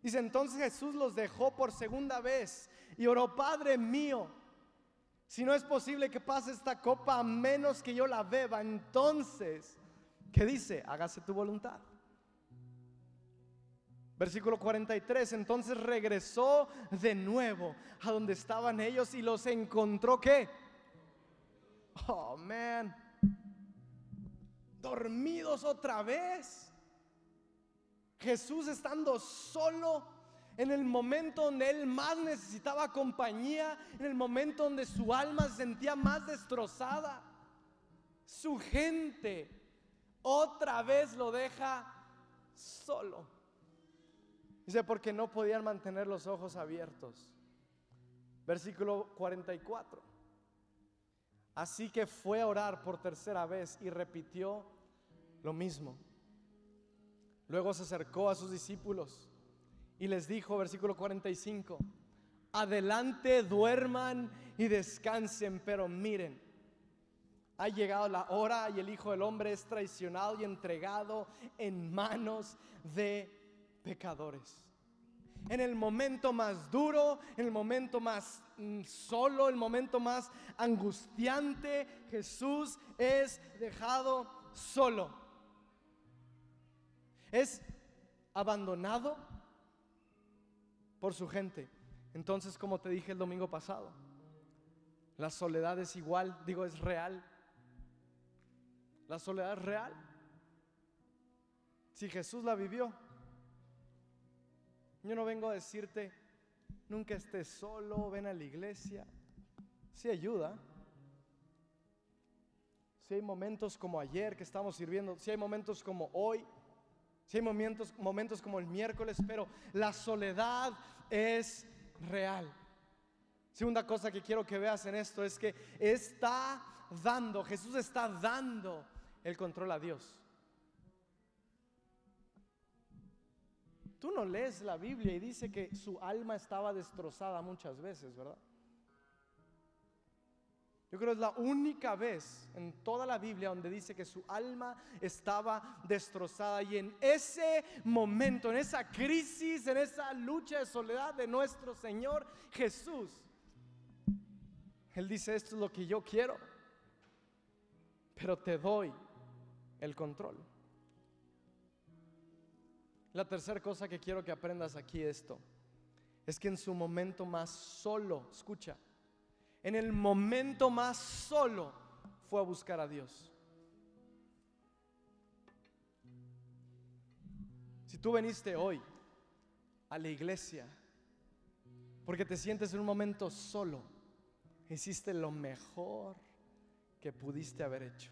Dice, entonces Jesús los dejó por segunda vez y oró, Padre mío, si no es posible que pase esta copa a menos que yo la beba, entonces, ¿qué dice? Hágase tu voluntad. Versículo 43, entonces regresó de nuevo a donde estaban ellos y los encontró qué? Oh, man. Dormidos otra vez. Jesús estando solo en el momento donde él más necesitaba compañía, en el momento donde su alma se sentía más destrozada. Su gente otra vez lo deja solo. Dice, porque no podían mantener los ojos abiertos. Versículo 44. Así que fue a orar por tercera vez y repitió lo mismo. Luego se acercó a sus discípulos y les dijo, versículo 45, adelante duerman y descansen, pero miren, ha llegado la hora y el Hijo del Hombre es traicionado y entregado en manos de pecadores. En el momento más duro, en el momento más mm, solo, el momento más angustiante, Jesús es dejado solo. Es abandonado por su gente. Entonces, como te dije el domingo pasado, la soledad es igual, digo, es real. La soledad es real. Si Jesús la vivió, yo no vengo a decirte, nunca estés solo, ven a la iglesia. Sí ayuda. Si hay momentos como ayer que estamos sirviendo, si hay momentos como hoy, si hay momentos, momentos como el miércoles, pero la soledad es real. Segunda cosa que quiero que veas en esto es que está dando, Jesús está dando el control a Dios. Tú no lees la Biblia y dice que su alma estaba destrozada muchas veces, ¿verdad? Yo creo que es la única vez en toda la Biblia donde dice que su alma estaba destrozada y en ese momento, en esa crisis, en esa lucha de soledad de nuestro Señor Jesús, Él dice, esto es lo que yo quiero, pero te doy el control. La tercera cosa que quiero que aprendas aquí esto es que en su momento más solo, escucha, en el momento más solo fue a buscar a Dios. Si tú veniste hoy a la iglesia porque te sientes en un momento solo, hiciste lo mejor que pudiste haber hecho.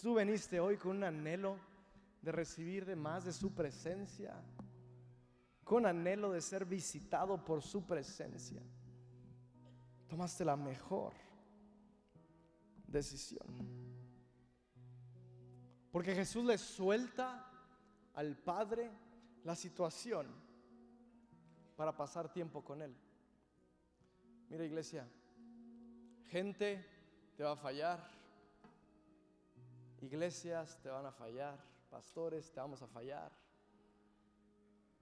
Tú veniste hoy con un anhelo de recibir de más de su presencia, con anhelo de ser visitado por su presencia. Tomaste la mejor decisión. Porque Jesús le suelta al Padre la situación para pasar tiempo con Él. Mira iglesia, gente te va a fallar, iglesias te van a fallar, pastores te vamos a fallar,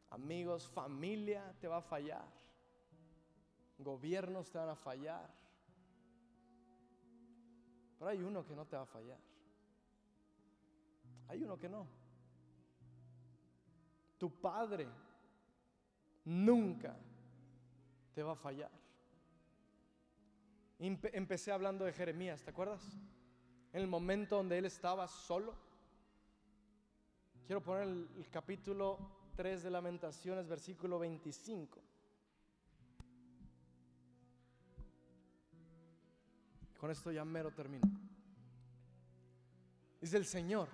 amigos, familia te va a fallar, gobiernos te van a fallar, pero hay uno que no te va a fallar, hay uno que no. Tu padre nunca te va a fallar. Empecé hablando de Jeremías, ¿te acuerdas? En el momento donde él estaba solo. Quiero poner el, capítulo 3 de Lamentaciones, versículo 25. Con esto ya mero termino. Dice el Señor,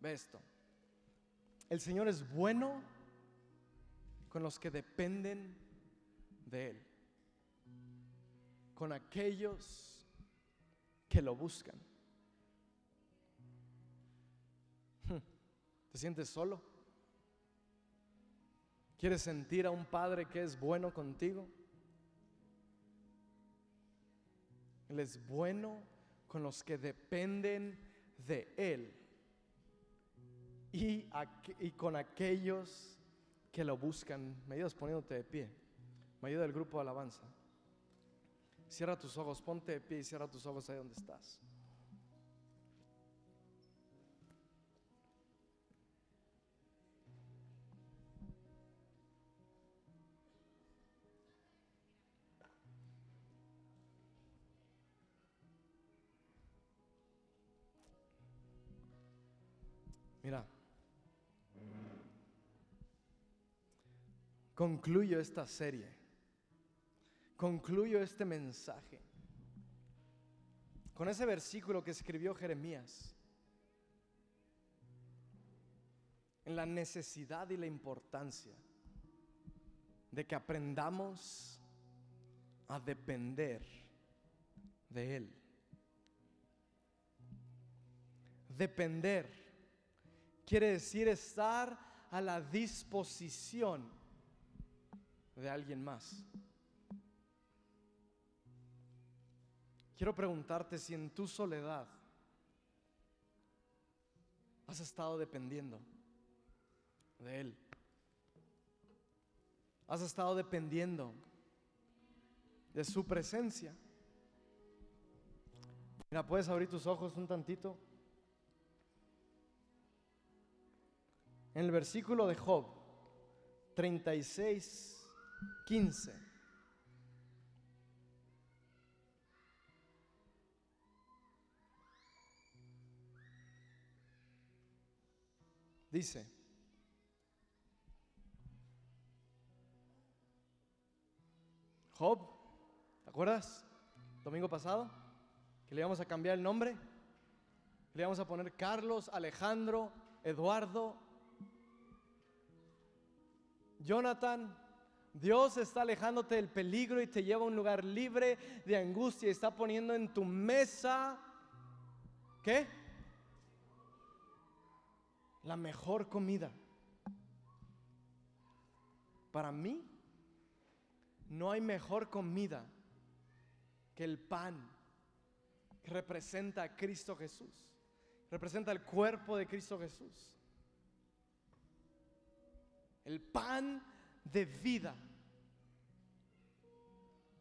ve esto, el Señor es bueno con los que dependen de Él, con aquellos que lo buscan. ¿Te sientes solo? ¿Quieres sentir a un Padre que es bueno contigo? Él es bueno con los que dependen de Él y, con aquellos que lo buscan. Me ayudas poniéndote de pie. Me ayuda el grupo de alabanza. Cierra tus ojos, ponte de pie y cierra tus ojos ahí donde estás. Mira, concluyo esta serie, concluyo este mensaje con ese versículo que escribió Jeremías. En la necesidad y la importancia de que aprendamos a depender de Él. Depender quiere decir estar a la disposición de alguien más. Quiero preguntarte si en tu soledad has estado dependiendo de Él. Has estado dependiendo de su presencia. Mira, puedes abrir tus ojos un tantito. En el versículo de Job 36 15. Dice, Job, ¿te acuerdas? Domingo pasado, que le íbamos a cambiar el nombre, le íbamos a poner Carlos, Alejandro, Eduardo, Jonathan, Dios está alejándote del peligro y te lleva a un lugar libre de angustia está poniendo en tu mesa, ¿qué? La mejor comida. Para mí, no hay mejor comida que el pan representa a Cristo Jesús, representa el cuerpo de Cristo Jesús. El pan de vida.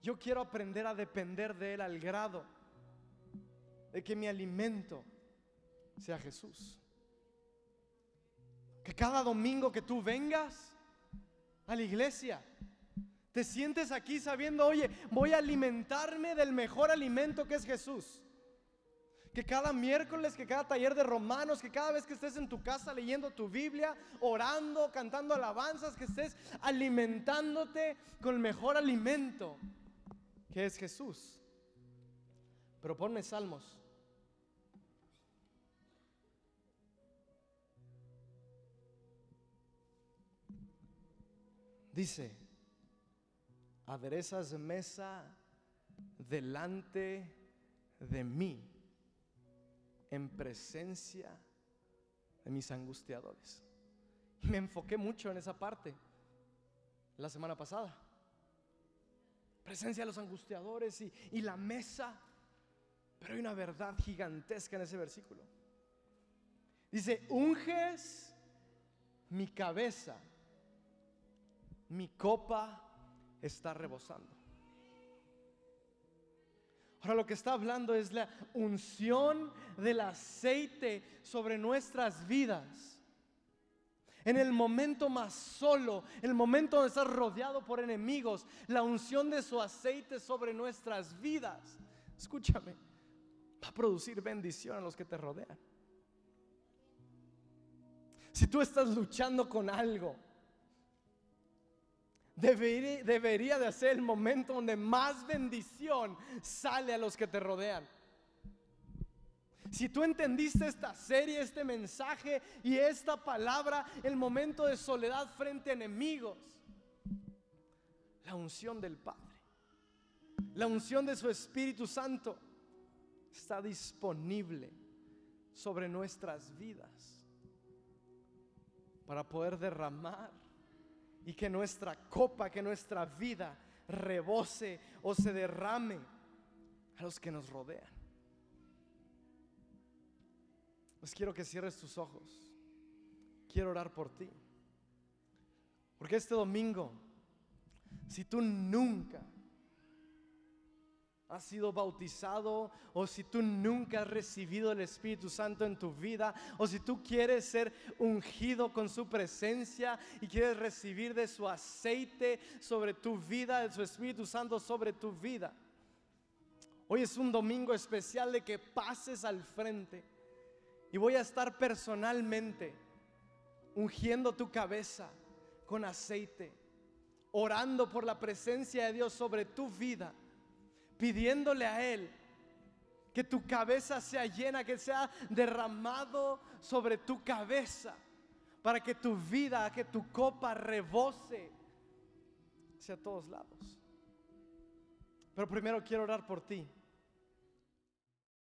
Yo quiero aprender a depender de Él al grado de que mi alimento sea Jesús. Que cada domingo que tú vengas a la iglesia, te sientes aquí sabiendo, oye, voy a alimentarme del mejor alimento que es Jesús. Que cada miércoles, que cada taller de romanos, que cada vez que estés en tu casa leyendo tu Biblia, orando, cantando alabanzas, que estés alimentándote con el mejor alimento, que es Jesús. Pero ponme salmos. Dice, aderezas mesa delante de mí en presencia de mis angustiadores. Y me enfoqué mucho en esa parte la semana pasada. Presencia de los angustiadores y, y la mesa. Pero hay una verdad gigantesca en ese versículo. Dice, unges mi cabeza, mi copa está rebosando. Ahora lo que está hablando es la unción del aceite sobre nuestras vidas. En el momento más solo, el momento donde estás rodeado por enemigos, la unción de su aceite sobre nuestras vidas, escúchame, va a producir bendición a los que te rodean. Si tú estás luchando con algo, debería, de ser el momento donde más bendición sale a los que te rodean. Si tú entendiste esta serie, este mensaje y esta palabra, el momento de soledad frente a enemigos, la unción del Padre, la unción de su Espíritu Santo está disponible sobre nuestras vidas para poder derramar y que nuestra copa, que nuestra vida rebose o se derrame a los que nos rodean. Pues quiero que cierres tus ojos. Quiero orar por ti. Porque este domingo, si tú nunca has sido bautizado o si tú nunca has recibido el Espíritu Santo en tu vida o si tú quieres ser ungido con su presencia y quieres recibir de su aceite sobre tu vida, de su Espíritu Santo sobre tu vida. Hoy es un domingo especial de que pases al frente y voy a estar personalmente ungiendo tu cabeza con aceite, orando por la presencia de Dios sobre tu vida pidiéndole a Él que tu cabeza sea llena, que sea derramado sobre tu cabeza, para que tu vida, que tu copa rebose hacia todos lados. Pero primero quiero orar por ti.